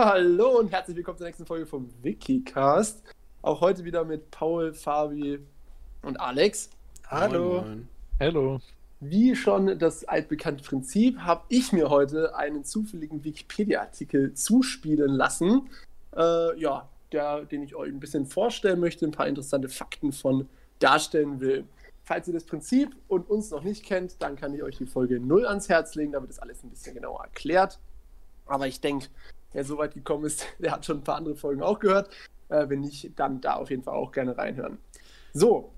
Hallo und herzlich willkommen zur nächsten Folge vom Wikicast. Auch heute wieder mit Paul, Fabi und Alex. Hallo. Hallo. Wie schon das altbekannte Prinzip, habe ich mir heute einen zufälligen Wikipedia-Artikel zuspielen lassen. Äh, ja, der, den ich euch ein bisschen vorstellen möchte, ein paar interessante Fakten von darstellen will. Falls ihr das Prinzip und uns noch nicht kennt, dann kann ich euch die Folge 0 ans Herz legen, da wird das alles ein bisschen genauer erklärt. Aber ich denke, wer so weit gekommen ist, der hat schon ein paar andere Folgen auch gehört. Äh, wenn nicht, dann da auf jeden Fall auch gerne reinhören. So,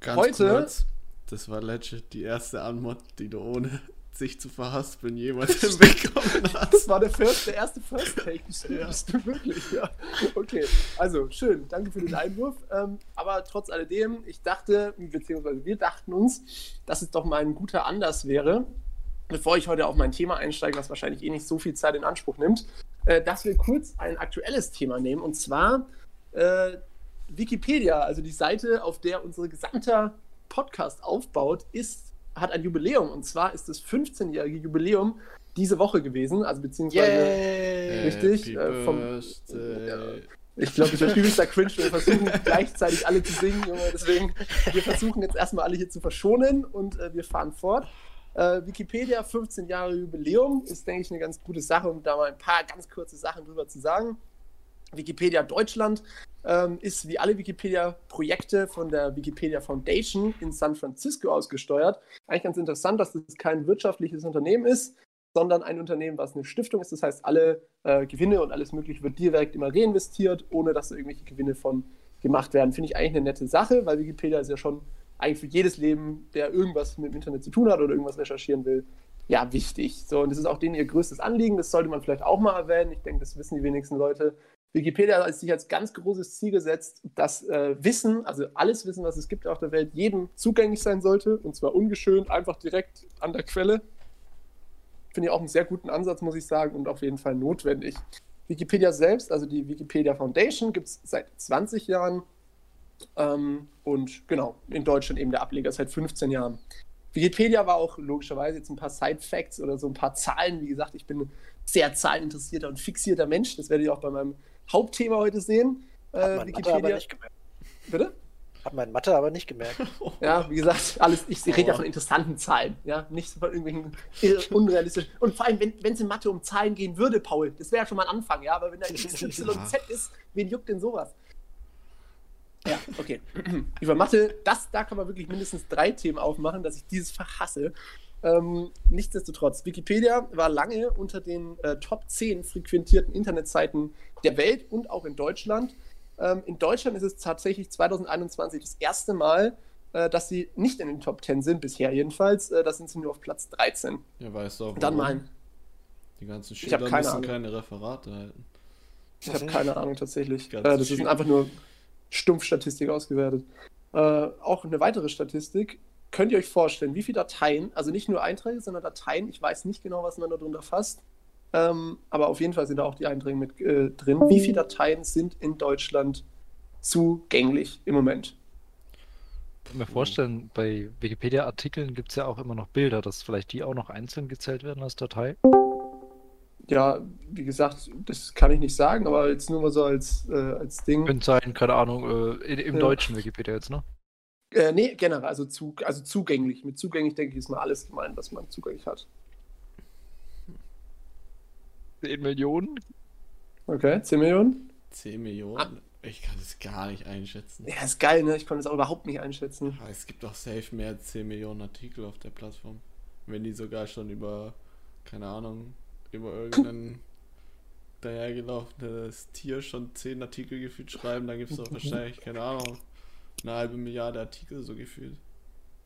Ganz Heute- kurz, das war legit die erste Anmod, die du ohne sich zu verhaspeln jemals hinbekommen hast. das war der, first, der erste First Take. Stimmt, Ja. stimmt wirklich, ja. Okay, also schön, danke für den Einwurf. Ähm, aber trotz alledem, ich dachte, beziehungsweise wir dachten uns, dass es doch mal ein guter Anlass wäre, bevor ich heute auf mein Thema einsteige, was wahrscheinlich eh nicht so viel Zeit in Anspruch nimmt, äh, dass wir kurz ein aktuelles Thema nehmen und zwar äh, Wikipedia, also die Seite, auf der unser gesamter Podcast aufbaut, ist, hat ein Jubiläum und zwar ist das 15-jährige Jubiläum diese Woche gewesen, also beziehungsweise Yay! Richtig, äh, vom- ich glaube, ich bin übelster Cringe, wir versuchen gleichzeitig alle zu singen, Junge, deswegen, wir versuchen jetzt erstmal alle hier zu verschonen und äh, wir fahren fort. Äh, Wikipedia 15 Jahre Jubiläum ist, denke ich, eine ganz gute Sache, um da mal ein paar ganz kurze Sachen drüber zu sagen. Wikipedia Deutschland ähm, ist wie alle Wikipedia-Projekte von der Wikipedia Foundation in San Francisco ausgesteuert. Eigentlich ganz interessant, dass das kein wirtschaftliches Unternehmen ist, sondern ein Unternehmen, was eine Stiftung ist. Das heißt, alle äh, Gewinne und alles Mögliche wird direkt immer reinvestiert, ohne dass da irgendwelche Gewinne von gemacht werden. Finde ich eigentlich eine nette Sache, weil Wikipedia ist ja schon eigentlich für jedes Leben, der irgendwas mit dem Internet zu tun hat oder irgendwas recherchieren will, ja, wichtig. So, und das ist auch denen ihr größtes Anliegen. Das sollte man vielleicht auch mal erwähnen. Ich denke, das wissen die wenigsten Leute. Wikipedia hat sich als ganz großes Ziel gesetzt, dass äh, Wissen, also alles Wissen, was es gibt auf der Welt, jedem zugänglich sein sollte. Und zwar ungeschönt, einfach direkt an der Quelle. Finde ich auch einen sehr guten Ansatz, muss ich sagen, und auf jeden Fall notwendig. Wikipedia selbst, also die Wikipedia Foundation, gibt es seit 20 Jahren. Ähm, und genau, in Deutschland eben der Ableger seit 15 Jahren. Wikipedia war auch logischerweise jetzt ein paar Side-Facts oder so ein paar Zahlen. Wie gesagt, ich bin sehr zahleninteressierter und fixierter Mensch. Das werdet ihr auch bei meinem Hauptthema heute sehen. Hat Äh, mein Mathe aber Wikipedia. nicht gemerkt. Bitte? Hat mein Mathe aber nicht gemerkt. Ja, wie gesagt, alles, ich rede ja Oh. von interessanten Zahlen, ja, nicht von irgendwelchen unrealistischen. Und vor allem, wenn es in Mathe um Zahlen gehen würde, Paul, das wäre ja schon mal ein Anfang, ja, aber wenn da XYZ ist, wen juckt denn sowas? Ja, okay. Über Mathe, das, da kann man wirklich mindestens drei Themen aufmachen, dass ich dieses Fach hasse. Ähm, nichtsdestotrotz, Wikipedia war lange unter den äh, Top 10 frequentierten Internetseiten der Welt und auch in Deutschland. Ähm, in Deutschland ist es tatsächlich 2021 das erste Mal, äh, dass sie nicht in den Top 10 sind, bisher jedenfalls. Äh, da sind sie nur auf Platz 13. Ja, weißt du auch, Dann mal, Die ganzen Schüler müssen Ahnung. keine Referate halten. ich habe keine Ahnung tatsächlich. Äh, das ist schön. einfach nur Stumpfstatistik ausgewertet. Äh, auch eine weitere Statistik. Könnt ihr euch vorstellen, wie viele Dateien, also nicht nur Einträge, sondern Dateien, ich weiß nicht genau, was man da drunter fasst, ähm, aber auf jeden Fall sind da auch die Einträge mit äh, drin. Wie viele Dateien sind in Deutschland zugänglich im Moment? Ich kann mir vorstellen, bei Wikipedia-Artikeln gibt es ja auch immer noch Bilder, dass vielleicht die auch noch einzeln gezählt werden als Datei. Ja, wie gesagt, das kann ich nicht sagen, aber jetzt nur mal so als, äh, als Ding. Könnte sein, keine Ahnung, äh, in, im Ja. deutschen Wikipedia jetzt, ne? Äh, nee, generell, also, zu, also zugänglich. Mit zugänglich denke ich, ist mal alles gemeint, was man zugänglich hat. 10 Millionen? Okay, 10 Millionen? 10 Millionen? Ich kann das gar nicht einschätzen. Ja, ist geil, ne? Ich konnte es auch überhaupt nicht einschätzen. Aber es gibt doch safe mehr als 10 Millionen Artikel auf der Plattform. Wenn die sogar schon über, keine Ahnung, über irgendein dahergelaufenes Tier schon 10 Artikel gefühlt schreiben, dann gibt es doch wahrscheinlich, keine Ahnung, eine halbe Milliarde Artikel so gefühlt.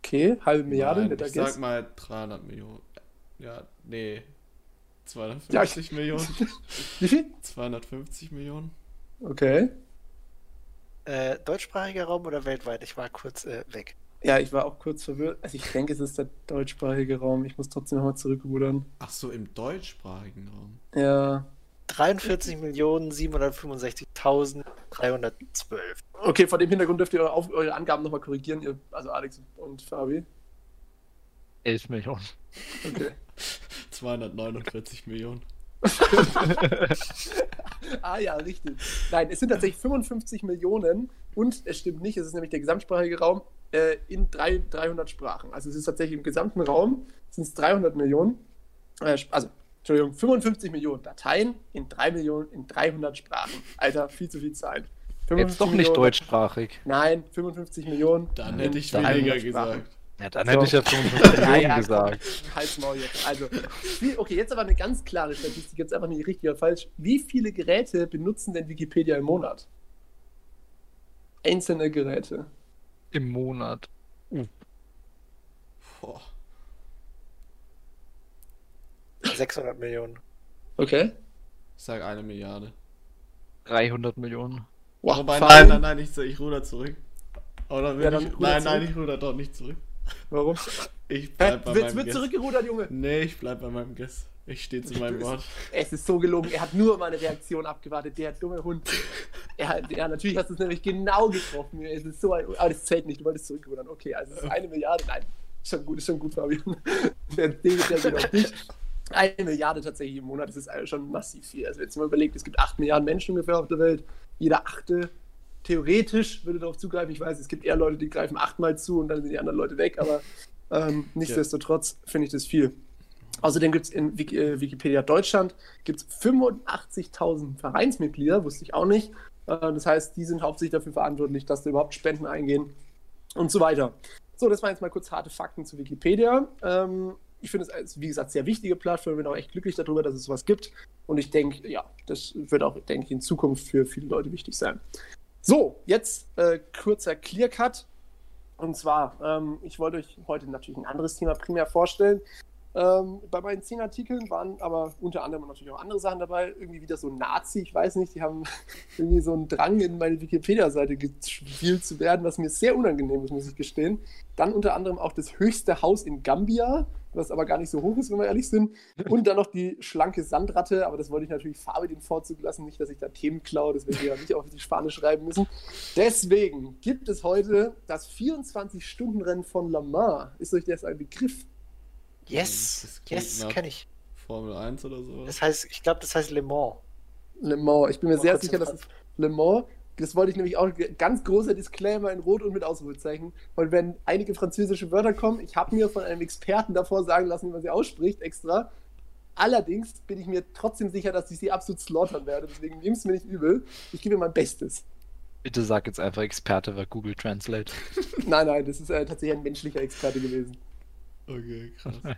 Okay, halbe Milliarde, Nein, netter ich Guess. sag mal 300 Millionen. Ja, nee. 250 Ja, ich- Millionen. Wie viel? 250 Millionen. Okay. Äh, deutschsprachiger Raum oder weltweit? Ich war kurz äh, weg. Ja, ich war auch kurz verwirrt. Also ich denke, es ist der deutschsprachige Raum. Ich muss trotzdem nochmal zurückrudern. Ach so, im deutschsprachigen Raum. Ja. 43.765.312. Okay, vor dem Hintergrund dürft ihr eure, Auf eure Angaben nochmal korrigieren, ihr, also Alex und Fabi. 11 Millionen. Okay. 249 Millionen. ah ja, richtig. Nein, es sind tatsächlich 55 Millionen und es stimmt nicht, es ist nämlich der gesamtsprachige Raum äh, in drei, 300 Sprachen. Also es ist tatsächlich im gesamten Raum sind es 300 Millionen, äh, also Entschuldigung, 55 Millionen Dateien in 3 Millionen in 300 Sprachen. Alter, viel zu viel Zeit. Jetzt doch nicht Millionen- deutschsprachig. Nein, 55 Millionen. Dann in hätte ich 300 weniger Sprachen. gesagt. Ja, dann So. hätte ich ja 55 Ja, Millionen ja, gesagt. Halt's Maul jetzt. Also, wie, okay, jetzt aber eine ganz klare Statistik, jetzt einfach nicht richtig oder falsch. Wie viele Geräte benutzen denn Wikipedia im Monat? Einzelne Geräte. Im Monat. Boah. 600 Millionen. Okay. Ich sag eine Milliarde. 300 Millionen. Wow, Wobei, nein, nein, nein, ich, ich ruder zurück. Oder will Ja, ich, ruder nein, zurück. nein, ich ruder doch nicht zurück. Warum? Ich Hä? bleib bei Wird, meinem wird Guess. zurückgerudert, Junge. Nee, ich bleib bei meinem Guess. Ich stehe zu meinem Wort. Es ist so gelogen. Er hat nur meine Reaktion abgewartet, der dumme Hund. Er hat, ja, natürlich hast du es nämlich genau getroffen. Es ist so ein, aber das zählt nicht. Du wolltest zurückrudern. Okay, also es ist eine Milliarde. Nein, ist schon gut, ist schon gut, Fabian. Der Ding der geht auf dich. Eine Milliarde tatsächlich im Monat, das ist also schon massiv viel. Also, wenn mal überlegt, es gibt acht Milliarden Menschen ungefähr auf der Welt. Jeder achte theoretisch würde darauf zugreifen. Ich weiß, es gibt eher Leute, die greifen achtmal zu und dann sind die anderen Leute weg, aber ähm, nichtsdestotrotz finde ich das viel. Außerdem gibt es in äh, Wikipedia Deutschland gibt's 85.000 Vereinsmitglieder, wusste ich auch nicht. Äh, das heißt, die sind hauptsächlich dafür verantwortlich, dass da überhaupt Spenden eingehen und so weiter. So, das waren jetzt mal kurz harte Fakten zu Wikipedia. Ähm, ich finde es, wie gesagt, sehr wichtige Plattform. bin auch echt glücklich darüber, dass es sowas gibt. Und ich denke, ja, das wird auch, denke ich, in Zukunft für viele Leute wichtig sein. So, jetzt äh, kurzer Clearcut. Und zwar, ähm, ich wollte euch heute natürlich ein anderes Thema primär vorstellen. Ähm, bei meinen zehn Artikeln waren aber unter anderem natürlich auch andere Sachen dabei. Irgendwie wieder so Nazi, ich weiß nicht, die haben irgendwie so einen Drang in meine Wikipedia-Seite gespielt zu werden, was mir sehr unangenehm ist, muss ich gestehen. Dann unter anderem auch das höchste Haus in Gambia, was aber gar nicht so hoch ist, wenn wir ehrlich sind. Und dann noch die schlanke Sandratte, aber das wollte ich natürlich Farbe den Vorzug lassen, nicht, dass ich da Themen klaue, das werde ich ja nicht auf die Fahne schreiben müssen. Deswegen gibt es heute das 24-Stunden-Rennen von Le Mans. Ist euch das ein Begriff? Yes, Das klingt yes, kenne ich. Formel 1 oder sowas. Das heißt, ich glaube, das heißt Le Mans. Le Mans. Ich bin mir Mal sehr sicher, dass es Le Mans. Das wollte ich nämlich auch. Ganz großer Disclaimer in Rot und mit Ausrufezeichen. Und wenn einige französische Wörter kommen, ich habe mir von einem Experten davor sagen lassen, wie man sie ausspricht, extra. Allerdings bin ich mir trotzdem sicher, dass ich sie absolut slaughtern werde. Deswegen nimm es mir nicht übel. Ich gebe mir mein Bestes. Bitte sag jetzt einfach Experte bei Google Translate. Nein, nein, das ist äh, tatsächlich ein menschlicher Experte gewesen. Okay, krass.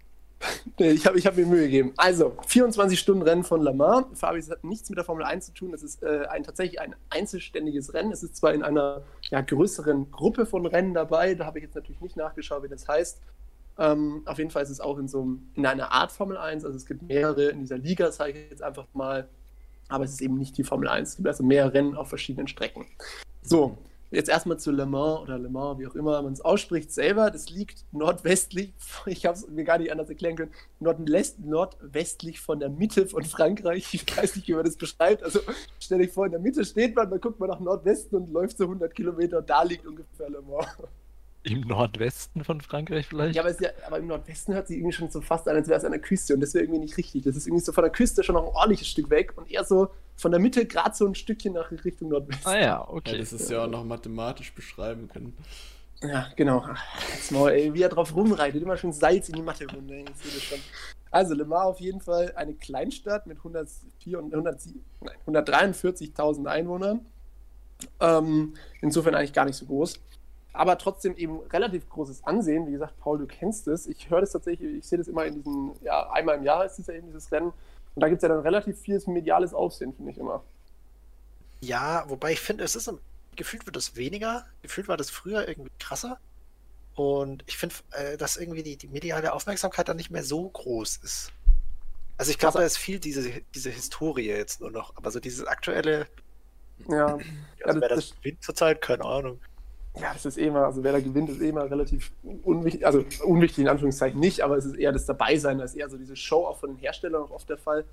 Nee, ich habe ich hab mir Mühe gegeben. Also, 24-Stunden-Rennen von Le Mans. Fabi, es hat nichts mit der Formel 1 zu tun. Es ist äh, ein, tatsächlich ein einzelständiges Rennen. Es ist zwar in einer ja, größeren Gruppe von Rennen dabei. Da habe ich jetzt natürlich nicht nachgeschaut, wie das heißt. Ähm, auf jeden Fall ist es auch in so einem, in einer Art Formel 1. Also es gibt mehrere in dieser Liga, zeige ich jetzt einfach mal. Aber es ist eben nicht die Formel 1. Es gibt also mehr Rennen auf verschiedenen Strecken. So, jetzt erstmal zu Le Mans oder Le Mans, wie auch immer man es ausspricht selber. Das liegt nordwestlich, ich habe es mir gar nicht anders erklären können, nordwest, nordwestlich von der Mitte von Frankreich. Ich weiß nicht, wie man das beschreibt. Also stell dich vor, in der Mitte steht man, dann guckt man nach Nordwesten und läuft so 100 Kilometer. Da liegt ungefähr Le Mans. Im Nordwesten von Frankreich vielleicht? Ja, aber, ja, aber im Nordwesten hört sich irgendwie schon so fast an, als wäre es an der Küste und das wäre irgendwie nicht richtig. Das ist irgendwie so von der Küste schon noch ein ordentliches Stück weg und eher so von der Mitte gerade so ein Stückchen nach Richtung Nordwesten. Ah ja, Ja, okay. das ist ja auch noch mathematisch beschreiben können. Ja, genau. Jetzt mal, ey, wie er drauf rumreitet, immer schon Salz in die das schon. Also, Le Mans auf jeden Fall eine Kleinstadt mit 104 und 107 nein, 143.000 Einwohnern. Ähm, insofern eigentlich gar nicht so groß. Aber trotzdem eben relativ großes Ansehen. Wie gesagt, Paul, du kennst es. Ich höre das tatsächlich, ich sehe das immer in diesen, ja, einmal im Jahr ist es ja eben dieses Rennen. Und da gibt es ja dann relativ vieles mediales Aufsehen, finde ich immer. Ja, wobei ich finde, es ist gefühlt wird es weniger. Gefühlt war das früher irgendwie krasser. Und ich finde, äh, dass irgendwie die, die mediale Aufmerksamkeit dann nicht mehr so groß ist. Also ich glaube, da ist viel diese, diese Historie jetzt nur noch. Aber so dieses aktuelle, Ja, also das- wer das- das gewinnt zurzeit, keine Ahnung. Ja, das ist eh immer, also wer da gewinnt, ist eh immer relativ unwichtig, also unwichtig in Anführungszeichen nicht, aber es ist eher das Dabeisein, das ist eher so diese Show auch von den Herstellern auch oft der Fall.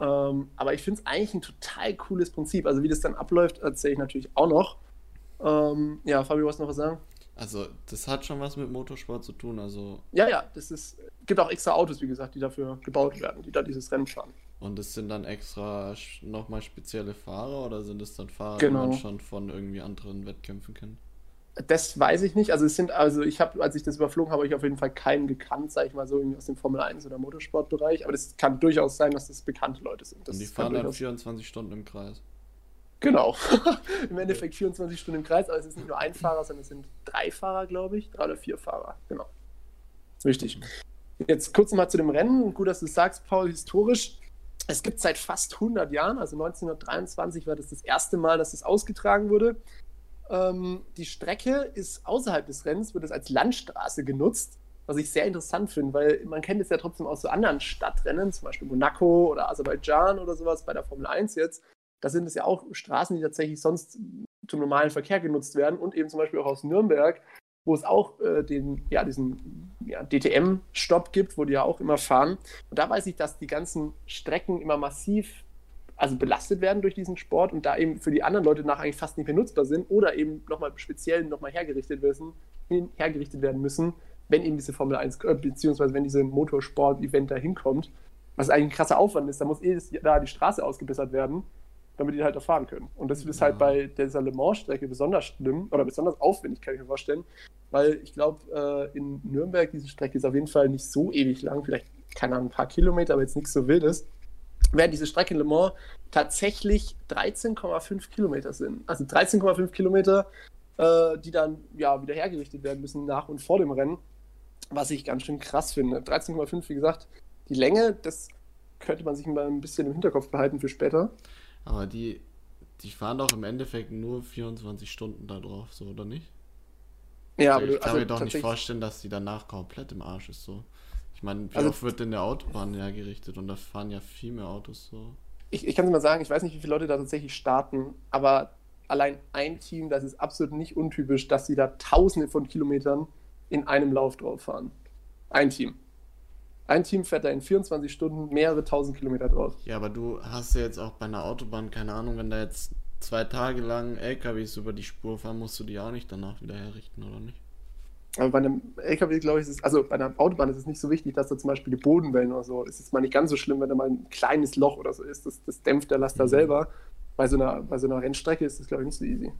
Ähm, aber ich finde es eigentlich ein total cooles Prinzip. Also wie das dann abläuft, erzähle ich natürlich auch noch. Ähm, ja, Fabio, was noch was sagen? Also, das hat schon was mit Motorsport zu tun. Also, Ja, ja, das ist, gibt auch extra Autos, wie gesagt, die dafür gebaut werden, die da dieses Rennen fahren. Und es sind dann extra nochmal spezielle Fahrer oder sind es dann Fahrer, Genau. die man schon von irgendwie anderen Wettkämpfen kennt? Das weiß ich nicht. Also es sind, also ich habe, als ich das überflogen habe, ich auf jeden Fall keinen gekannt, sage ich mal so, irgendwie aus dem Formel 1 oder Motorsportbereich. Aber das kann durchaus sein, dass das bekannte Leute sind. Das Und die fahren dann durchaus- 24 Stunden im Kreis. Genau. Im Endeffekt 24 Stunden im Kreis, aber es ist nicht nur ein Fahrer, sondern es sind drei Fahrer, glaube ich. Drei oder vier Fahrer. Genau. Ist wichtig. Jetzt kurz mal zu dem Rennen. Gut, dass du es sagst, Paul, historisch. Es gibt seit fast 100 Jahren, also 1923 war das das erste Mal, dass es ausgetragen wurde. Ähm, die Strecke ist außerhalb des Rennens, wird es als Landstraße genutzt, was ich sehr interessant finde, weil man kennt es ja trotzdem aus so anderen Stadtrennen, zum Beispiel Monaco oder Aserbaidschan oder sowas bei der Formel 1 jetzt. Da sind es ja auch Straßen, die tatsächlich sonst zum normalen Verkehr genutzt werden und eben zum Beispiel auch aus Nürnberg, wo es auch äh, den, ja, diesen ja, DTM-Stopp gibt, wo die ja auch immer fahren. Und da weiß ich, dass die ganzen Strecken immer massiv also belastet werden durch diesen Sport und da eben für die anderen Leute nach eigentlich fast nicht mehr nutzbar sind oder eben nochmal speziell nochmal hergerichtet werden, hergerichtet werden müssen, wenn eben diese Formel 1, äh, beziehungsweise wenn diese Motorsport-Event da hinkommt, was eigentlich ein krasser Aufwand ist, da muss eh da die Straße ausgebessert werden, damit die halt da fahren können. Und das ist halt Ja. bei dieser Le Mans-Strecke besonders schlimm oder besonders aufwendig, kann ich mir vorstellen, weil ich glaube, äh, in Nürnberg, diese Strecke ist auf jeden Fall nicht so ewig lang, vielleicht, keine Ahnung, ein paar Kilometer, aber jetzt nichts so wildes. Während diese Strecke in Le Mans tatsächlich 13,5 Kilometer sind. Also 13,5 Kilometer, äh, die dann ja wieder hergerichtet werden müssen nach und vor dem Rennen, was ich ganz schön krass finde. 13,5, wie gesagt, die Länge, das könnte man sich mal ein bisschen im Hinterkopf behalten für später. Aber die, die fahren doch im Endeffekt nur 24 Stunden da drauf, so oder nicht? Ja, Also aber ich kann mir doch nicht vorstellen, dass die danach komplett im Arsch ist so. Ich meine, wie Also- oft wird denn der Autobahn hergerichtet und da fahren ja viel mehr Autos so. ich, ich kann es mal sagen, ich weiß nicht, wie viele Leute da tatsächlich starten, aber allein ein Team, das ist absolut nicht untypisch, dass sie da tausende von Kilometern in einem Lauf drauf fahren. Ein Team. Ein Team fährt da in 24 Stunden mehrere tausend Kilometer drauf. Ja, aber du hast ja jetzt auch bei einer Autobahn, keine Ahnung, wenn da jetzt zwei Tage lang LKWs über die Spur fahren, musst du die auch nicht danach wieder herrichten, oder nicht? Aber bei einem LKW, glaube ich, ist es, also bei einer Autobahn ist es nicht so wichtig, dass da zum Beispiel die Bodenwellen oder so, ist es mal nicht ganz so schlimm, wenn da mal ein kleines Loch oder so ist. Das, das dämpft der Laster Mhm. selber. Bei so, einer, bei so einer Rennstrecke ist das, glaube ich, nicht so easy.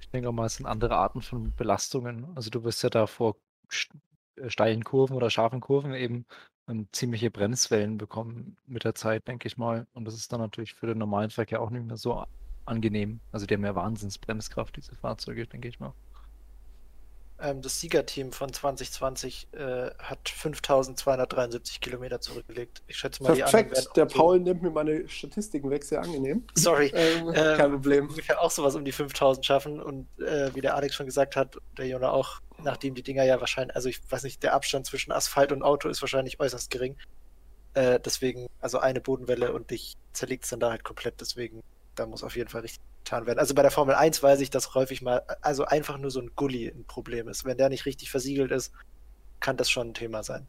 Ich denke auch mal, es sind andere Arten von Belastungen. Also du wirst ja da vor äh, steilen Kurven oder scharfen Kurven eben ähm, ziemliche Bremswellen bekommen mit der Zeit, denke ich mal. Und das ist dann natürlich für den normalen Verkehr auch nicht mehr so angenehm. Also die haben ja Wahnsinnsbremskraft, diese Fahrzeuge, denke ich mal. Ähm, das Siegerteam von 2020 äh, hat 5273 Kilometer zurückgelegt. Ich schätze mal, die anderen Perfekt. auch Der so- Paul nimmt mir meine Statistiken weg, sehr angenehm. Sorry. Ähm, Ähm, kein Problem. ungefähr auch sowas um die 5000 schaffen und äh, wie der Alex schon gesagt hat, der Jona auch, nachdem die Dinger ja wahrscheinlich, also ich weiß nicht, der Abstand zwischen Asphalt und Auto ist wahrscheinlich äußerst gering. Äh, deswegen, also eine Bodenwelle und dich zerlegt es dann da halt komplett, deswegen, da muss auf jeden Fall richtig getan werden. Also bei der Formel 1 weiß ich, dass häufig mal, also einfach nur so ein Gully ein Problem ist. Wenn der nicht richtig versiegelt ist, kann das schon ein Thema sein.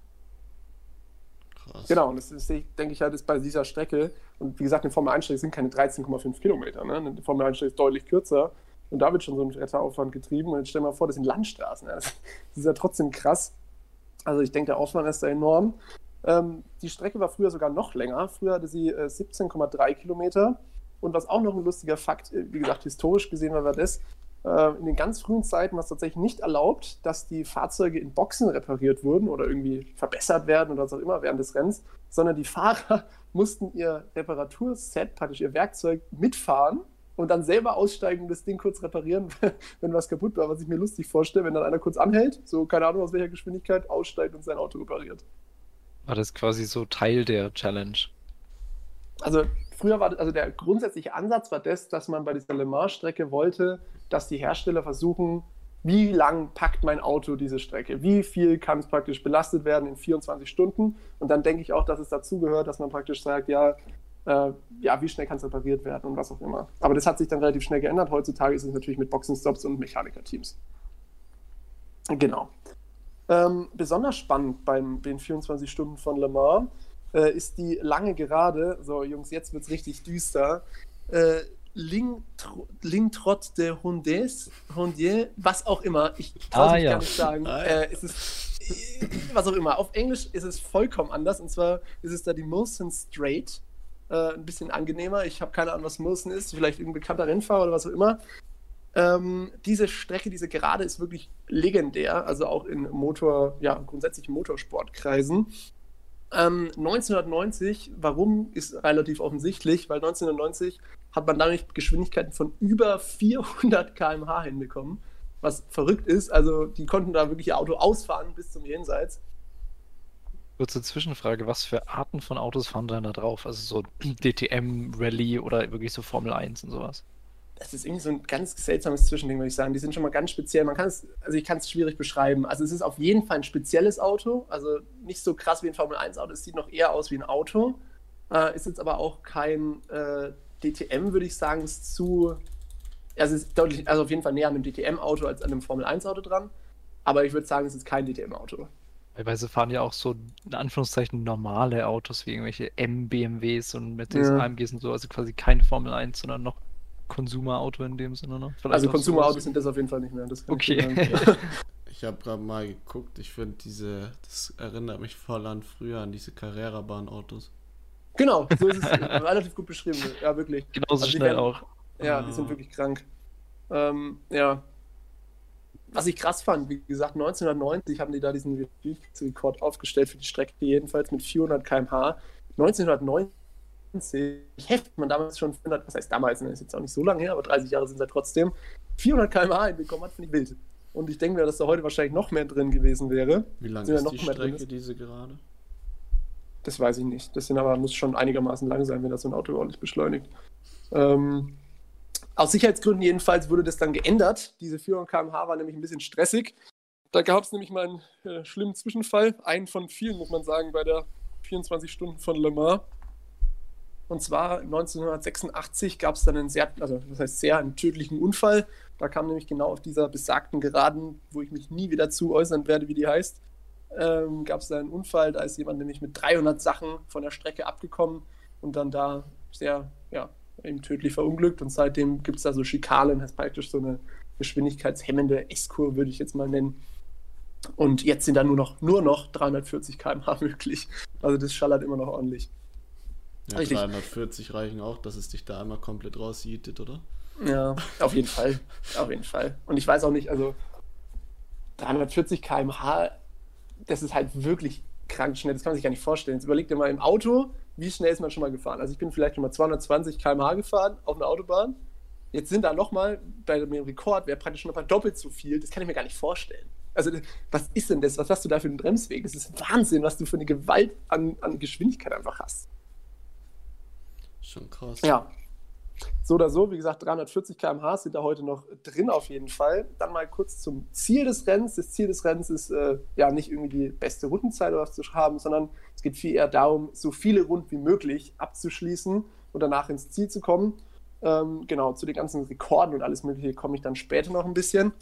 Krass. Genau, und das ist, denke ich halt, ist bei dieser Strecke, und wie gesagt, eine Formel 1-Strecke sind keine 13,5 Kilometer. Ne? Eine Formel 1-Strecke ist deutlich kürzer. Und da wird schon so ein Wetteraufwand getrieben. Und jetzt stell dir mal vor, das sind Landstraßen. Das ist ja trotzdem krass. Also ich denke, der Aufwand ist da enorm. Ähm, die Strecke war früher sogar noch länger. Früher hatte sie äh, 17,3 Kilometer. Und was auch noch ein lustiger Fakt, äh, wie gesagt, historisch gesehen war das, äh, in den ganz frühen Zeiten war es tatsächlich nicht erlaubt, dass die Fahrzeuge in Boxen repariert wurden oder irgendwie verbessert werden oder was auch immer während des Rennens, sondern die Fahrer mussten ihr Reparaturset, praktisch ihr Werkzeug, mitfahren und dann selber aussteigen und das Ding kurz reparieren, wenn was kaputt war, was ich mir lustig vorstelle, wenn dann einer kurz anhält, so keine Ahnung aus welcher Geschwindigkeit, aussteigt und sein Auto repariert. War das quasi so Teil der Challenge? Also früher war also der grundsätzliche Ansatz war das, dass man bei dieser Le Mans-Strecke wollte, dass die Hersteller versuchen, wie lang packt mein Auto diese Strecke? Wie viel kann es praktisch belastet werden in 24 Stunden? Und dann denke ich auch, dass es dazu gehört, dass man praktisch sagt, ja, äh, ja, wie schnell kann es repariert werden und was auch immer. Aber das hat sich dann relativ schnell geändert. Heutzutage ist es natürlich mit Boxenstops und Mechanikerteams. Genau. Ähm, besonders spannend beim den 24 Stunden von Le Mans äh, ist die lange Gerade. So, Jungs, jetzt wird es richtig düster. Äh, Lingtro- Lingtrot de Hondes, Hondier, was auch immer. Ich traue Ah, ja. gar nicht sagen. Ah, ja. äh, es ist, äh, was auch immer. Auf Englisch ist es vollkommen anders. Und zwar ist es da die Molson Strait. Äh, ein bisschen angenehmer. Ich habe keine Ahnung, was Wilson ist. Vielleicht irgendein bekannter Rennfahrer oder was auch immer. Ähm, diese Strecke, diese Gerade ist wirklich legendär, also auch in Motor, ja, grundsätzlich Motorsportkreisen. Ähm, 1990, warum ist relativ offensichtlich, weil 1990 hat man damit Geschwindigkeiten von über 400 km/h hinbekommen, was verrückt ist. Also die konnten da wirklich ihr Auto ausfahren bis zum Jenseits. Kurze Zwischenfrage, was für Arten von Autos fahren da drauf? Also so DTM, Rallye oder wirklich so Formel 1 und sowas? Das ist irgendwie so ein ganz seltsames Zwischending, würde ich sagen. Die sind schon mal ganz speziell. Man kann es, also ich kann es schwierig beschreiben. Also es ist auf jeden Fall ein spezielles Auto, also nicht so krass wie ein Formel 1 Auto. Es sieht noch eher aus wie ein Auto. Äh, ist jetzt aber auch kein äh, DTM, würde ich sagen, ist zu, also es ist deutlich, also auf jeden Fall näher an einem DTM-Auto als an einem Formel 1 Auto dran. Aber ich würde sagen, es ist kein DTM-Auto. Teilweise fahren ja auch so, in Anführungszeichen, normale Autos wie irgendwelche M-BMWs und Mercedes ja. AMGs und so, also quasi kein Formel 1, sondern noch Konsumerauto in dem Sinne, ne? Vielleicht also Konsumerautos sind das auf jeden Fall nicht mehr. okay. Ich, ich habe gerade mal geguckt, ich finde diese, das erinnert mich voll an früher, an diese Carrera-Bahn-Autos. Genau, so ist es relativ gut beschrieben. Ja, wirklich. Genauso also schnell werden, auch. Ja, die sind wirklich krank. Ähm, ja. Was ich krass fand, wie gesagt, 1990 haben die da diesen Rekord aufgestellt für die Strecke, jedenfalls mit 400 km/h. 1990 heftet man damals schon 400, was heißt damals, ne, ist jetzt auch nicht so lange her, aber 30 Jahre sind es trotzdem, 400 km/h hinbekommen hat, finde ich wild. Und ich denke mir, dass da heute wahrscheinlich noch mehr drin gewesen wäre. Wie lang ist noch die Strecke, ist. diese gerade? Das weiß ich nicht. Das sind aber, muss schon einigermaßen lang sein, wenn das so ein Auto ordentlich beschleunigt. Ähm, aus Sicherheitsgründen jedenfalls wurde das dann geändert. Diese 400 km/h war nämlich ein bisschen stressig. Da gab es nämlich mal einen äh, schlimmen Zwischenfall. Einen von vielen, muss man sagen, bei der 24 Stunden von Le Mans. Und zwar 1986 gab es dann einen sehr, also das heißt sehr, einen tödlichen Unfall. Da kam nämlich genau auf dieser besagten Geraden, wo ich mich nie wieder zu äußern werde, wie die heißt, ähm, gab es da einen Unfall. Da ist jemand nämlich mit 300 Sachen von der Strecke abgekommen und dann da sehr, ja, eben tödlich verunglückt. Und seitdem gibt es da so Schikanen, heißt praktisch so eine geschwindigkeitshemmende S-Kurve, würde ich jetzt mal nennen. Und jetzt sind da nur noch, nur noch 340 km/h möglich. Also das schallert immer noch ordentlich. Ja, Richtig. 340 reichen auch, dass es dich da einmal komplett raussieht, oder? Ja, auf jeden Fall. Auf jeden Fall. Und ich weiß auch nicht, also 340 km/h, das ist halt wirklich krank schnell. Das kann man sich gar nicht vorstellen. Jetzt überleg dir mal im Auto, wie schnell ist man schon mal gefahren? Also ich bin vielleicht schon mal 220 km/h gefahren auf einer Autobahn. Jetzt sind da nochmal, bei dem Rekord wäre praktisch noch mal doppelt so viel. Das kann ich mir gar nicht vorstellen. Also, was ist denn das? Was hast du da für einen Bremsweg? Das ist Wahnsinn, was du für eine Gewalt an, an Geschwindigkeit einfach hast. Schon krass. Ja. So oder so, wie gesagt, 340 km/h sind da heute noch drin auf jeden Fall. Dann mal kurz zum Ziel des Rennens. Das Ziel des Rennens ist äh, ja nicht irgendwie die beste Rundenzeit oder was zu haben, sondern es geht viel eher darum, so viele Runden wie möglich abzuschließen und danach ins Ziel zu kommen. Ähm, genau, zu den ganzen Rekorden und alles Mögliche komme ich dann später noch ein bisschen.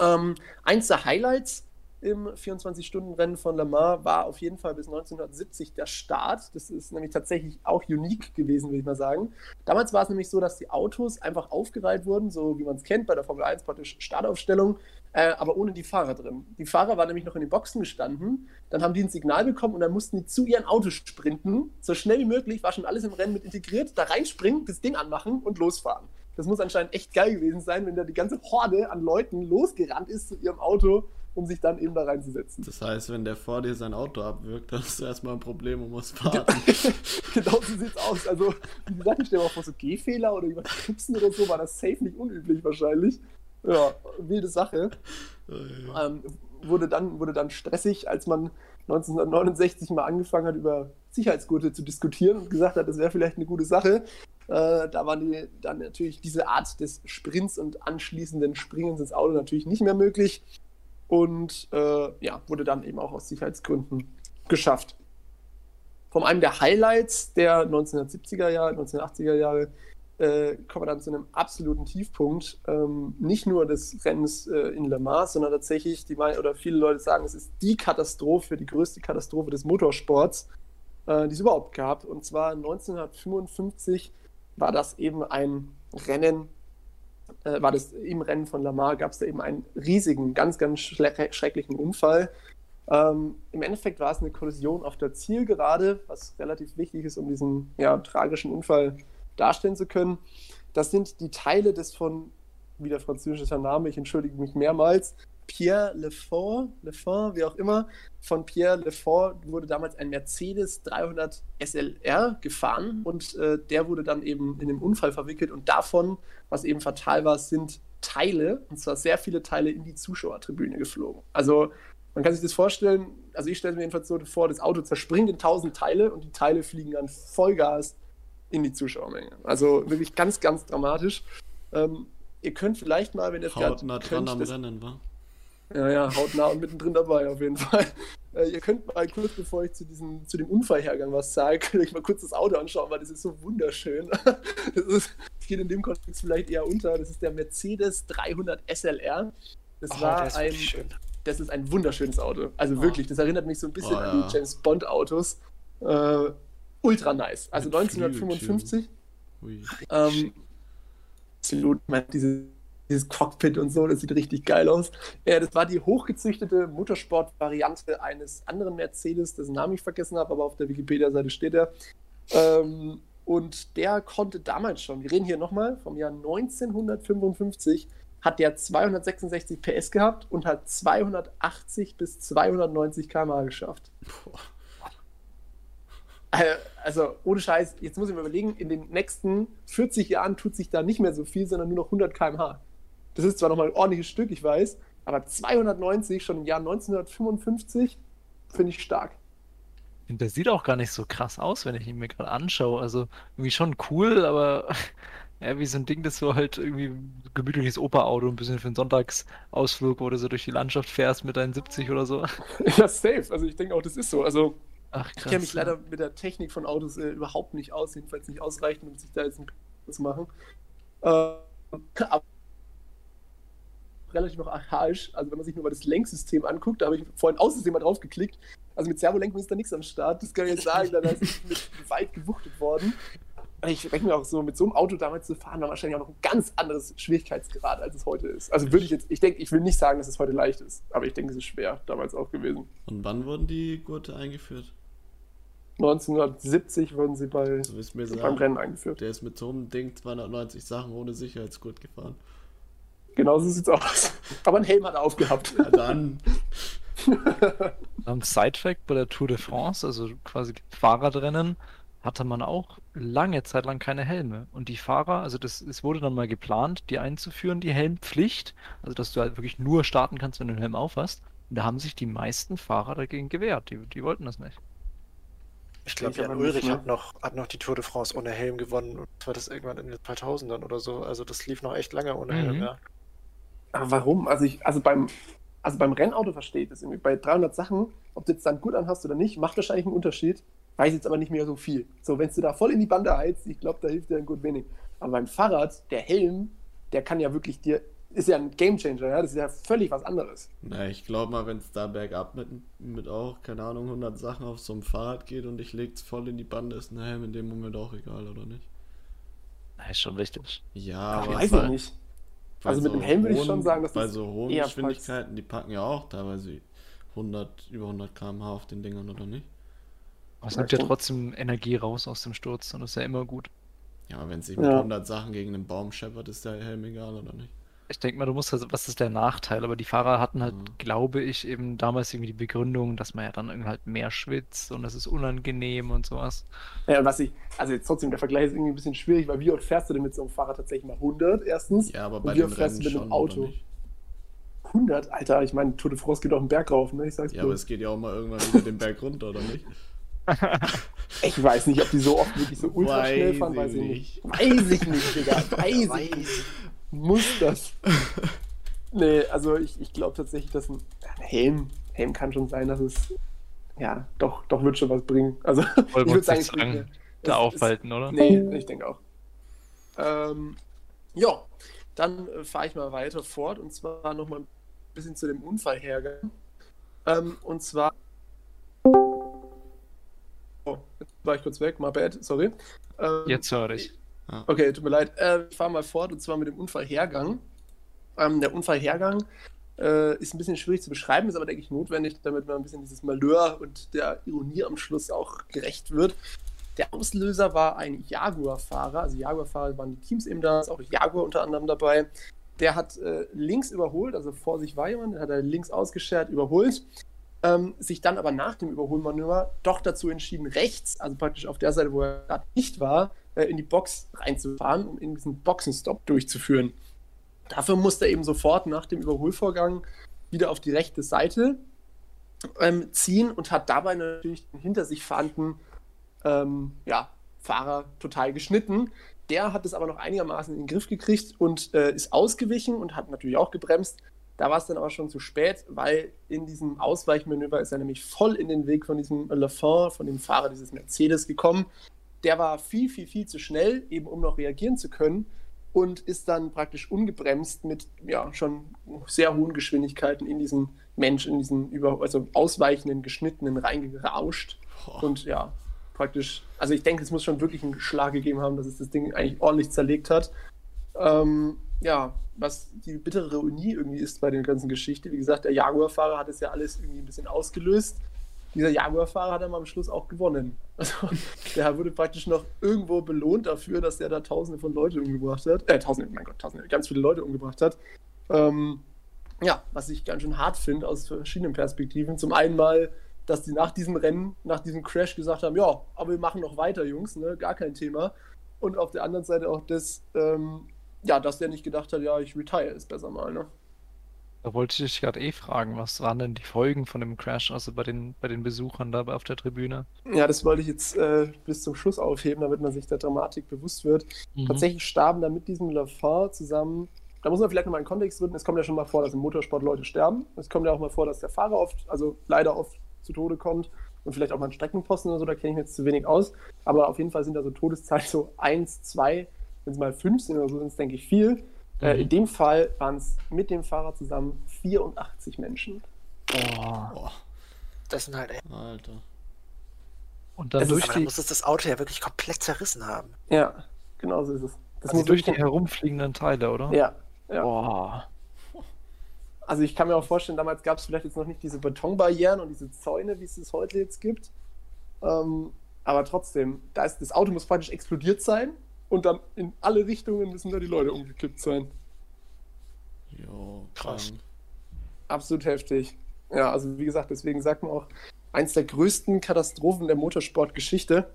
Ähm, eins der Highlights im 24-Stunden-Rennen von Le Mans war auf jeden Fall bis 1970 der Start. Das ist nämlich tatsächlich auch unique gewesen, würde ich mal sagen. Damals war es nämlich so, dass die Autos einfach aufgereiht wurden, so wie man es kennt bei der Formel 1 praktisch Startaufstellung, äh, aber ohne die Fahrer drin. Die Fahrer waren nämlich noch in den Boxen gestanden, dann haben die ein Signal bekommen und dann mussten die zu ihren Autos sprinten, so schnell wie möglich, war schon alles im Rennen mit integriert, da reinspringen, das Ding anmachen und losfahren. Das muss anscheinend echt geil gewesen sein, wenn da die ganze Horde an Leuten losgerannt ist zu ihrem Auto um sich dann eben da reinzusetzen. Das heißt, wenn der vor dir sein Auto abwirkt, dann hast du erstmal ein Problem und musst warten. genau so sieht's aus. Also, wie gesagt, ich stelle mir vor, so Gehfehler oder Überknipsen oder so war das safe nicht unüblich wahrscheinlich. Ja, wilde Sache. Oh, ja. Ähm, wurde, dann, wurde dann stressig, als man 1969 mal angefangen hat, über Sicherheitsgurte zu diskutieren und gesagt hat, das wäre vielleicht eine gute Sache. Äh, da war die, dann natürlich diese Art des Sprints und anschließenden Springens ins Auto natürlich nicht mehr möglich und äh, ja, wurde dann eben auch aus Sicherheitsgründen geschafft. Von einem der Highlights der 1970er Jahre, 1980er Jahre äh, kommen wir dann zu einem absoluten Tiefpunkt. Ähm, nicht nur des Rennens äh, in Le Mans, sondern tatsächlich, die oder viele Leute sagen, es ist die Katastrophe, die größte Katastrophe des Motorsports, äh, die es überhaupt gab. Und zwar 1955 war das eben ein Rennen äh, war das im Rennen von Lamar, gab es da eben einen riesigen, ganz, ganz schrecklichen Unfall. Ähm, Im Endeffekt war es eine Kollision auf der Zielgerade, was relativ wichtig ist, um diesen ja, tragischen Unfall darstellen zu können. Das sind die Teile des von, wieder französischer Name, ich entschuldige mich mehrmals, Pierre Lefort, Lefort, wie auch immer, von Pierre Lefort wurde damals ein Mercedes 300 SLR gefahren und äh, der wurde dann eben in den Unfall verwickelt und davon, was eben fatal war, sind Teile, und zwar sehr viele Teile in die Zuschauertribüne geflogen. Also man kann sich das vorstellen, also ich stelle mir jedenfalls so vor, das Auto zerspringt in tausend Teile und die Teile fliegen dann Vollgas in die Zuschauermenge. Also wirklich ganz, ganz dramatisch. Ähm, ihr könnt vielleicht mal, wenn ihr es gerade nah dran am das, Rennen, war. Ja, ja, hautnah und mittendrin dabei auf jeden Fall. Äh, ihr könnt mal kurz, bevor ich zu, diesem, zu dem Unfallhergang was sage, könnt euch mal kurz das Auto anschauen, weil das ist so wunderschön. Das, ist, das geht in dem Kontext vielleicht eher unter. Das ist der Mercedes 300 SLR. Das oh, war ein, das ist ein wunderschönes Auto. Also oh. wirklich, das erinnert mich so ein bisschen oh, an die James Bond Autos. Äh, ultra nice. Also Mit 1955. Ähm, absolut, diese, dieses Cockpit und so, das sieht richtig geil aus. Ja, das war die hochgezüchtete Motorsport-Variante eines anderen Mercedes, dessen Namen ich vergessen habe, aber auf der Wikipedia-Seite steht er. Ähm, und der konnte damals schon, wir reden hier nochmal vom Jahr 1955, hat der 266 PS gehabt und hat 280 bis 290 km/h geschafft. Äh, also ohne Scheiß, jetzt muss ich mir überlegen, in den nächsten 40 Jahren tut sich da nicht mehr so viel, sondern nur noch 100 km/h. Das ist zwar nochmal ein ordentliches Stück, ich weiß, aber 290 schon im Jahr 1955 finde ich stark. Der sieht auch gar nicht so krass aus, wenn ich ihn mir gerade anschaue. Also irgendwie schon cool, aber ja, wie so ein Ding, das so halt irgendwie gemütliches Operauto, ein bisschen für einen Sonntagsausflug oder so durch die Landschaft fährst mit deinen 70 oder so. Ja, safe. Also ich denke auch, das ist so. Also Ach, krass, ich kenne mich leider mit der Technik von Autos äh, überhaupt nicht aus, jedenfalls nicht ausreichend, um sich da jetzt ein zu machen. Äh, aber relativ noch archaisch. Also wenn man sich nur mal das Lenksystem anguckt, da habe ich vorhin außerdem mal drauf geklickt. Also mit Servolenkung ist da nichts am Start. Das kann ich jetzt sagen, da ist es mit weit gewuchtet worden. Ich denke mir auch so, mit so einem Auto damals zu fahren, war wahrscheinlich auch noch ein ganz anderes Schwierigkeitsgrad, als es heute ist. Also würde ich jetzt, ich denke, ich will nicht sagen, dass es heute leicht ist, aber ich denke, es ist schwer, damals auch gewesen. Und wann wurden die Gurte eingeführt? 1970 wurden sie bei, also beim sagen, Rennen eingeführt. Der ist mit so einem Ding 290 Sachen ohne Sicherheitsgurt gefahren. Genau so sieht's aus. Aber ein Helm hat er aufgehabt. Ja, dann. Am Sidefact bei der Tour de France, also quasi Fahrradrennen, hatte man auch lange Zeit lang keine Helme. Und die Fahrer, also das, es wurde dann mal geplant, die einzuführen, die Helmpflicht. Also dass du halt wirklich nur starten kannst, wenn du einen Helm aufhast. Und da haben sich die meisten Fahrer dagegen gewehrt. Die, die wollten das nicht. Ich glaube, Jan Ulrich hat noch, hat noch die Tour de France ohne Helm gewonnen. Und zwar das irgendwann in den 2000ern oder so. Also das lief noch echt lange ohne mhm. Helm, ja. Aber warum? Also, ich, also, beim, also beim Rennauto verstehe ich das irgendwie. Bei 300 Sachen, ob du jetzt dann gut anhast oder nicht, macht wahrscheinlich einen Unterschied. Weiß jetzt aber nicht mehr so viel. So, wenn du da voll in die Bande heizt, ich glaube, da hilft dir ein gut wenig. Aber beim Fahrrad, der Helm, der kann ja wirklich dir, ist ja ein Gamechanger, ja? das ist ja völlig was anderes. Na, ich glaube mal, wenn es da bergab mit, mit auch, keine Ahnung, 100 Sachen auf so einem Fahrrad geht und ich leg's voll in die Bande, ist ein Helm in dem Moment auch egal, oder nicht? Na, ist schon richtig. Ja, Ach, aber. Weiß ich nicht. Also mit dem Helm würde ich schon sagen, dass bei so hohen Geschwindigkeiten, die packen ja auch teilweise 100, über 100 km/h auf den Dingern, oder nicht? Aber es nimmt ja trotzdem Energie raus aus dem Sturz und das ist ja immer gut. Ja, aber wenn sich mit ja. 100 Sachen gegen den Baum scheppert, ist der Helm egal, oder nicht? Ich denke mal, du musst, also, was ist der Nachteil? Aber die Fahrer hatten halt, mhm. glaube ich, eben damals irgendwie die Begründung, dass man ja dann irgendwie halt mehr schwitzt und das ist unangenehm und sowas. Ja, und was ich, also jetzt trotzdem, der Vergleich ist irgendwie ein bisschen schwierig, weil wie oft fährst du denn mit so einem Fahrrad tatsächlich mal 100 erstens? Ja, aber bei und wie oft fährst du mit einem Auto? 100? Alter, ich meine, Tour de France geht auch einen Berg rauf, ne? Ich sag's Ja, bloß. aber es geht ja auch mal irgendwann wieder den Berg runter, oder nicht? ich weiß nicht, ob die so oft wirklich so ultra weiß schnell fahren, weiß ich nicht. Weiß ich nicht, Digga. Weiß ich nicht muss das. nee, also ich, ich glaube tatsächlich, dass ein, Helm, Helm kann schon sein, dass es ja doch, doch wird schon was bringen. Also ich würde sagen, sagen da aufhalten, ist, oder? Nee, ich denke auch. Ähm, ja, dann äh, fahre ich mal weiter fort und zwar nochmal ein bisschen zu dem Unfallhergang. Ähm, und zwar. Oh, jetzt war ich kurz weg, my bad, sorry. Ähm, jetzt höre ich. Okay, tut mir leid. Äh, ich fahre mal fort und zwar mit dem Unfallhergang. Ähm, der Unfallhergang Äh, ist ein bisschen schwierig zu beschreiben, ist aber, denke ich, notwendig, damit man ein bisschen dieses Malheur und der Ironie am Schluss auch gerecht wird. Der Auslöser war ein Jaguar-Fahrer, also Jaguar-Fahrer waren die Teams eben da, ist auch Jaguar unter anderem dabei. Der hat äh, links überholt, also vor sich war jemand, hat er links ausgeschert, überholt, ähm, sich dann aber nach dem Überholmanöver doch dazu entschieden, rechts, also praktisch auf der Seite, wo er gerade nicht war, äh, in die Box reinzufahren, um in diesen Boxenstopp durchzuführen. Dafür musste er eben sofort nach dem Überholvorgang wieder auf die rechte Seite ähm, ziehen und hat dabei natürlich den hinter sich fahrenden ähm, ja, Fahrer total geschnitten. Der hat es aber noch einigermaßen in den Griff gekriegt und äh, ist ausgewichen und hat natürlich auch gebremst. Da war es dann aber schon zu spät, weil in diesem Ausweichmanöver ist er nämlich voll in den Weg von diesem Lafont, von dem Fahrer dieses Mercedes gekommen. Der war viel, viel, viel zu schnell, eben um noch reagieren zu können und ist dann praktisch ungebremst mit ja, schon sehr hohen Geschwindigkeiten in diesen Mensch, in diesen über, also ausweichenden, geschnittenen reingerauscht. Boah. Und ja, praktisch, also ich denke, es muss schon wirklich einen Schlag gegeben haben, dass es das Ding eigentlich ordentlich zerlegt hat. Ähm, ja, was die bittere Ironie irgendwie ist bei der ganzen Geschichte. Wie gesagt, der Jaguar-Fahrer hat es ja alles irgendwie ein bisschen ausgelöst. Dieser Jaguar-Fahrer hat dann am Schluss auch gewonnen. Also der wurde praktisch noch irgendwo belohnt dafür, dass er da tausende von Leuten umgebracht hat. Äh, tausende, mein Gott, tausende, ganz viele Leute umgebracht hat. Ähm, ja, was ich ganz schön hart finde aus verschiedenen Perspektiven. Zum einen mal dass die nach diesem Rennen, nach diesem Crash gesagt haben, ja, aber wir machen noch weiter, Jungs, ne? gar kein Thema. Und auf der anderen Seite auch das, ähm, ja, dass der nicht gedacht hat, ja, ich retire ist besser mal, ne? Da wollte ich dich gerade eh fragen, was waren denn die Folgen von dem Crash, also bei den, bei den Besuchern da auf der Tribüne? Ja, das wollte ich jetzt äh, bis zum Schluss aufheben, damit man sich der Dramatik bewusst wird. Mhm. Tatsächlich starben da mit diesem Lafont zusammen da muss man vielleicht nochmal einen Kontext rücken. Es kommt ja schon mal vor, dass im Motorsport Leute sterben. Es kommt ja auch mal vor, dass der Fahrer oft, also leider oft zu Tode kommt und vielleicht auch mal einen Streckenposten oder so, da kenne ich mir jetzt zu wenig aus. Aber auf jeden Fall sind da so Todeszahlen so 1, 2, wenn es mal 5 sind oder so, sind es, denke ich, viel. Mhm. Äh, in dem Fall waren es mit dem Fahrer zusammen 84 Menschen. Oh. Das sind halt echt. Alter. Und dann durch ist, die... muss es das Auto ja wirklich komplett zerrissen haben. Ja, genau so ist es. Das also muss durch die herumfliegenden Teile, oder? Ja. ja. Boah. Also ich kann mir auch vorstellen, damals gab es vielleicht jetzt noch nicht diese Betonbarrieren und diese Zäune, wie es es heute jetzt gibt. Ähm, aber trotzdem, da ist, das Auto muss praktisch explodiert sein und dann in alle Richtungen müssen da die Leute umgekippt sein. Jo, krass. Absolut heftig. Ja, also wie gesagt, deswegen sagt man auch, eins der größten Katastrophen der Motorsportgeschichte.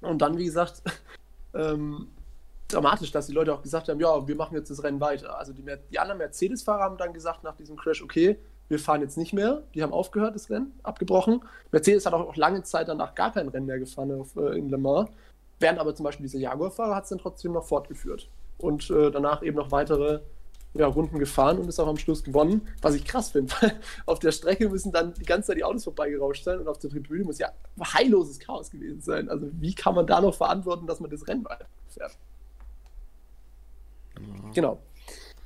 Und dann, wie gesagt, ähm, dramatisch, dass die Leute auch gesagt haben, ja, wir machen jetzt das Rennen weiter. Also die, die anderen Mercedes-Fahrer haben dann gesagt nach diesem Crash, okay, wir fahren jetzt nicht mehr. Die haben aufgehört, das Rennen, abgebrochen. Mercedes hat auch lange Zeit danach gar kein Rennen mehr gefahren auf, äh, in Le Mans. Während aber zum Beispiel dieser Jaguar-Fahrer hat es dann trotzdem noch fortgeführt. Und äh, danach eben noch weitere ja, Runden gefahren und ist auch am Schluss gewonnen. Was ich krass finde, weil auf der Strecke müssen dann die ganze Zeit die Autos vorbeigerauscht sein und auf der Tribüne muss ja heilloses Chaos gewesen sein. Also wie kann man da noch verantworten, dass man das Rennen weiterfährt? Mhm. Genau.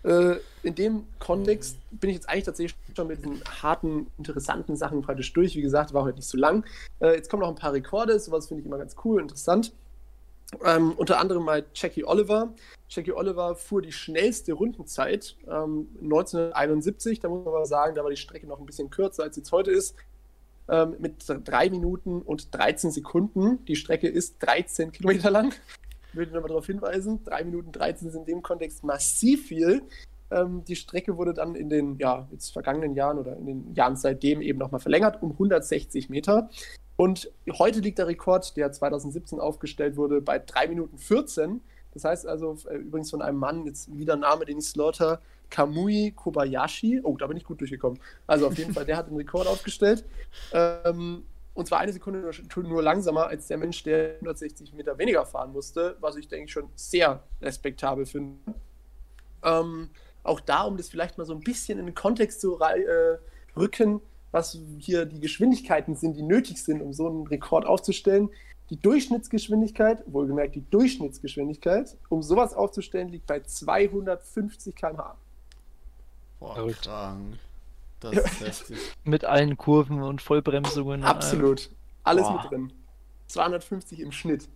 Äh, in dem Kontext bin ich jetzt eigentlich tatsächlich schon mit diesen harten, interessanten Sachen praktisch durch. Wie gesagt, war heute nicht so lang. Äh, jetzt kommen noch ein paar Rekorde, sowas finde ich immer ganz cool, interessant. Ähm, unter anderem mal Jackie Oliver. Jackie Oliver fuhr die schnellste Rundenzeit ähm, 1971. Da muss man aber sagen, da war die Strecke noch ein bisschen kürzer, als sie jetzt heute ist. Ähm, mit 3 Minuten und 13 Sekunden. Die Strecke ist 13 Kilometer lang würde nochmal darauf hinweisen, 3 Minuten 13 ist in dem Kontext massiv viel. Ähm, die Strecke wurde dann in den ja, jetzt vergangenen Jahren oder in den Jahren seitdem eben nochmal verlängert um 160 Meter. Und heute liegt der Rekord, der 2017 aufgestellt wurde, bei 3 Minuten 14. Das heißt also äh, übrigens von einem Mann, jetzt wieder Name, den ich slaughter, Kamui Kobayashi. Oh, da bin ich gut durchgekommen. Also auf jeden Fall, der hat den Rekord aufgestellt. Ähm, und zwar eine Sekunde nur, langsamer als der Mensch, der 160 Meter weniger fahren musste, was ich denke schon sehr respektabel finde. Ähm, auch da, um das vielleicht mal so ein bisschen in den Kontext zu äh, rücken, was hier die Geschwindigkeiten sind, die nötig sind, um so einen Rekord aufzustellen. Die Durchschnittsgeschwindigkeit, wohlgemerkt die Durchschnittsgeschwindigkeit, um sowas aufzustellen, liegt bei 250 km/h. Boah, krank. Das ist heftig. Mit allen Kurven und Vollbremsungen. Absolut. Alles Boah. mit drin. 250 im Schnitt.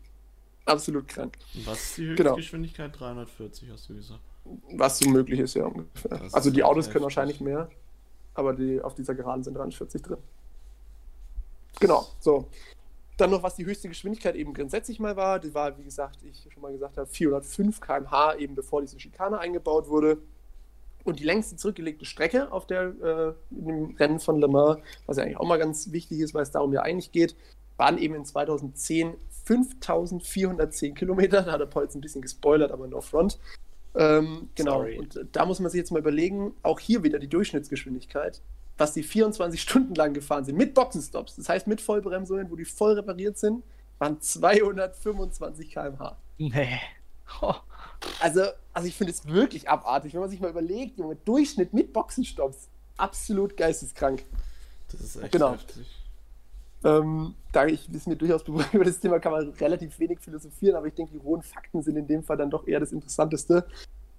Absolut krank. Was ist die Höchstgeschwindigkeit? Genau. 340 hast du gesagt. Was so möglich ist, ja ungefähr. Das also die Autos heftig. können wahrscheinlich mehr. Aber die, auf dieser Geraden sind 43 drin. Genau, so. Dann noch, was die höchste Geschwindigkeit eben grundsätzlich mal war. Die war, wie gesagt, ich schon mal gesagt habe, 405 km/h, eben bevor diese Schikane eingebaut wurde. Und die längste zurückgelegte Strecke auf der, äh, in dem Rennen von Le Mans, was ja eigentlich auch mal ganz wichtig ist, weil es darum ja eigentlich geht, waren eben in 2010 5410 Kilometer. Da hat der Paul jetzt ein bisschen gespoilert, aber no front. Ähm, genau, Sorry. und äh, da muss man sich jetzt mal überlegen, auch hier wieder die Durchschnittsgeschwindigkeit, was die 24 Stunden lang gefahren sind, mit Boxenstops, das heißt mit Vollbremsungen, wo die voll repariert sind, waren 225 km/h. Nee. Oh. Also, also ich finde es wirklich abartig, wenn man sich mal überlegt, Junge, Durchschnitt mit Boxenstops, absolut geisteskrank. Das ist echt Genau. heftig. Ähm, da ich ist mir durchaus bewusst, über das Thema kann man relativ wenig philosophieren, aber ich denke, die rohen Fakten sind in dem Fall dann doch eher das Interessanteste.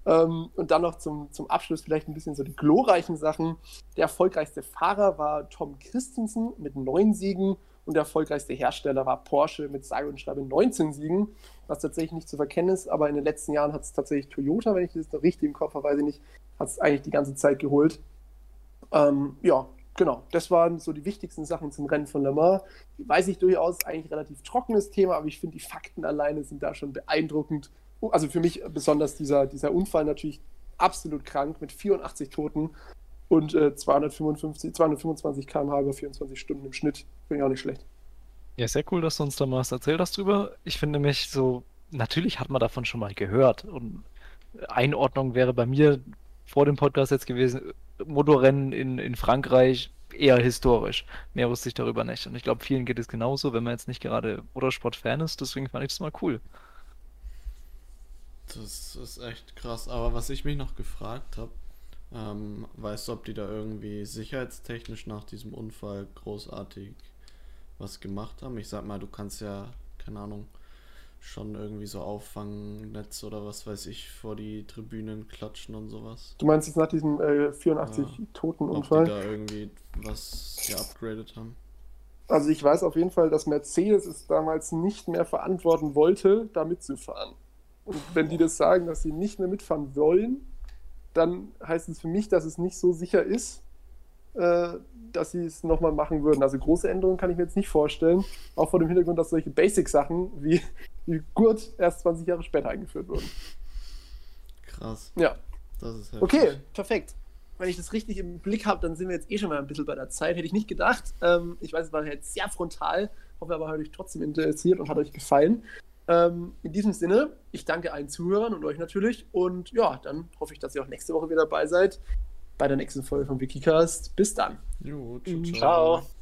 Ähm, und dann noch zum, zum Abschluss vielleicht ein bisschen so die glorreichen Sachen. Der erfolgreichste Fahrer war Tom Christensen mit neun Siegen und der erfolgreichste Hersteller war Porsche mit sage und schreibe 19 Siegen, was tatsächlich nicht zu verkennen ist, aber in den letzten Jahren hat es tatsächlich Toyota, wenn ich das noch richtig im Kopf habe, weiß ich nicht, hat es eigentlich die ganze Zeit geholt. Ähm, ja, genau, das waren so die wichtigsten Sachen zum Rennen von Le Mans. Weiß ich durchaus, eigentlich relativ trockenes Thema, aber ich finde, die Fakten alleine sind da schon beeindruckend. Also für mich besonders dieser, dieser Unfall natürlich absolut krank mit 84 Toten und äh, 255, 225 km/h über 24 Stunden im Schnitt. Finde ich auch nicht schlecht. Ja, sehr cool, dass du uns da mal erzählt hast drüber. Ich finde mich so, natürlich hat man davon schon mal gehört. Und Einordnung wäre bei mir vor dem Podcast jetzt gewesen, Motorrennen in, in Frankreich eher historisch. Mehr wusste ich darüber nicht. Und ich glaube, vielen geht es genauso, wenn man jetzt nicht gerade Motorsport-Fan ist. Deswegen fand ich das mal cool. Das ist echt krass. Aber was ich mich noch gefragt habe, ähm, weißt du, ob die da irgendwie sicherheitstechnisch nach diesem Unfall großartig was gemacht haben? Ich sag mal, du kannst ja, keine Ahnung, schon irgendwie so Auffangnetz oder was weiß ich vor die Tribünen klatschen und sowas. Du meinst jetzt nach diesem äh, 84 Ja. toten Ob Unfall? die da irgendwie was geupgradet haben. Also ich weiß auf jeden Fall, dass Mercedes es damals nicht mehr verantworten wollte, da mitzufahren. Und wenn die das sagen, dass sie nicht mehr mitfahren wollen, dann heißt es für mich, dass es nicht so sicher ist, äh, dass sie es nochmal machen würden. Also große Änderungen kann ich mir jetzt nicht vorstellen, auch vor dem Hintergrund, dass solche Basic-Sachen wie, wie Gurt erst 20 Jahre später eingeführt wurden. Krass. Ja, Das ist heftig. Okay, perfekt. Wenn ich das richtig im Blick habe, dann sind wir jetzt eh schon mal ein bisschen bei der Zeit. Hätte ich nicht gedacht. Ähm, ich weiß, es war jetzt sehr frontal. Hoffe aber, hat euch trotzdem interessiert und hat euch gefallen. Ähm, in diesem Sinne, ich danke allen Zuhörern und euch natürlich. Und ja, dann hoffe ich, dass ihr auch nächste Woche wieder dabei seid bei der nächsten Folge von Wikicast. Bis dann. Jo, ciao, ciao. Ciao.